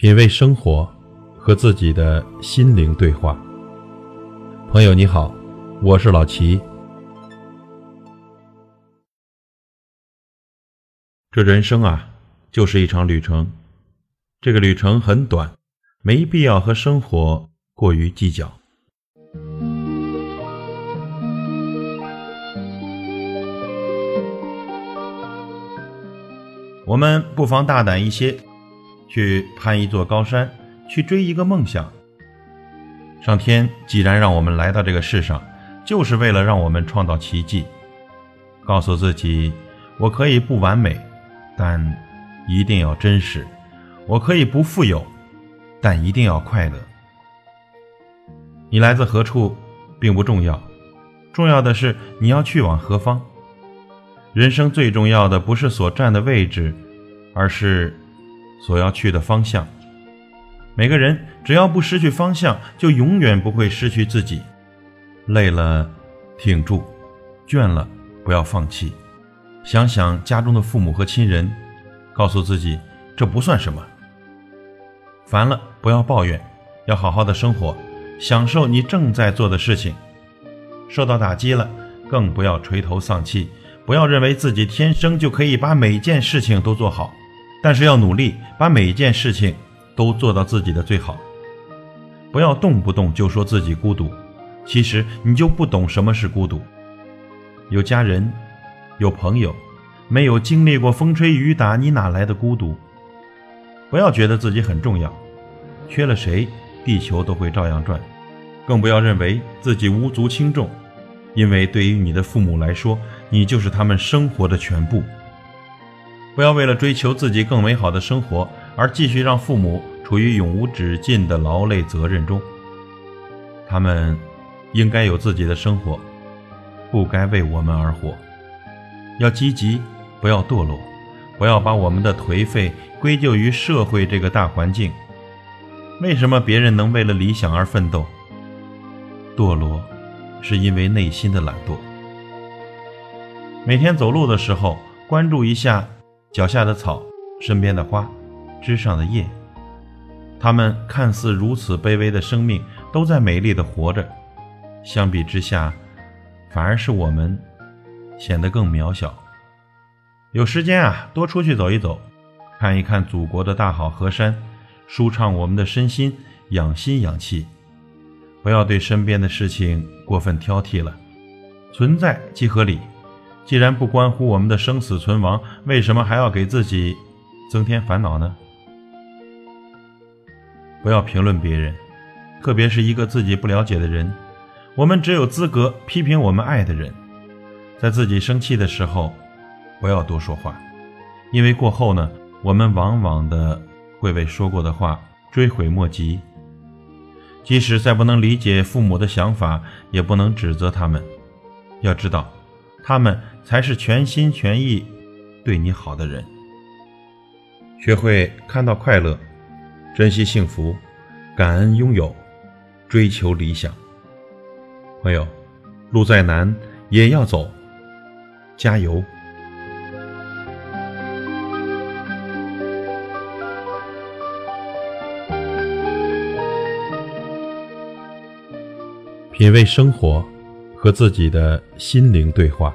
品味生活，和自己的心灵对话。朋友你好，我是老齐。这人生啊，就是一场旅程。这个旅程很短，没必要和生活过于计较。我们不妨大胆一些。去攀一座高山，去追一个梦想。上天既然让我们来到这个世上，就是为了让我们创造奇迹，告诉自己：我可以不完美，但一定要真实；我可以不富有，但一定要快乐。你来自何处，并不重要，重要的是你要去往何方。人生最重要的不是所站的位置，而是。所要去的方向，每个人只要不失去方向，就永远不会失去自己。累了，挺住；倦了，不要放弃。想想家中的父母和亲人，告诉自己这不算什么。烦了，不要抱怨，要好好的生活，享受你正在做的事情。受到打击了，更不要垂头丧气，不要认为自己天生就可以把每件事情都做好。但是要努力把每一件事情都做到自己的最好，不要动不动就说自己孤独，其实你就不懂什么是孤独。有家人，有朋友，没有经历过风吹雨打，你哪来的孤独？不要觉得自己很重要，缺了谁，地球都会照样转。更不要认为自己无足轻重，因为对于你的父母来说，你就是他们生活的全部。不要为了追求自己更美好的生活而继续让父母处于永无止境的劳累责任中。他们应该有自己的生活，不该为我们而活。要积极，不要堕落，不要把我们的颓废归咎于社会这个大环境。为什么别人能为了理想而奋斗？堕落，是因为内心的懒惰。每天走路的时候，关注一下。脚下的草，身边的花，枝上的叶，它们看似如此卑微的生命，都在美丽的活着。相比之下，反而是我们显得更渺小。有时间啊，多出去走一走，看一看祖国的大好河山，舒畅我们的身心，养心养气。不要对身边的事情过分挑剔了，存在即合理。既然不关乎我们的生死存亡，为什么还要给自己增添烦恼呢？不要评论别人，特别是一个自己不了解的人。我们只有资格批评我们爱的人。在自己生气的时候，不要多说话，因为过后呢，我们往往的会为说过的话追悔莫及。即使再不能理解父母的想法，也不能指责他们。要知道。他们才是全心全意对你好的人。学会看到快乐，珍惜幸福，感恩拥有，追求理想。朋友，路再难也要走，加油！品味生活。和自己的心灵对话。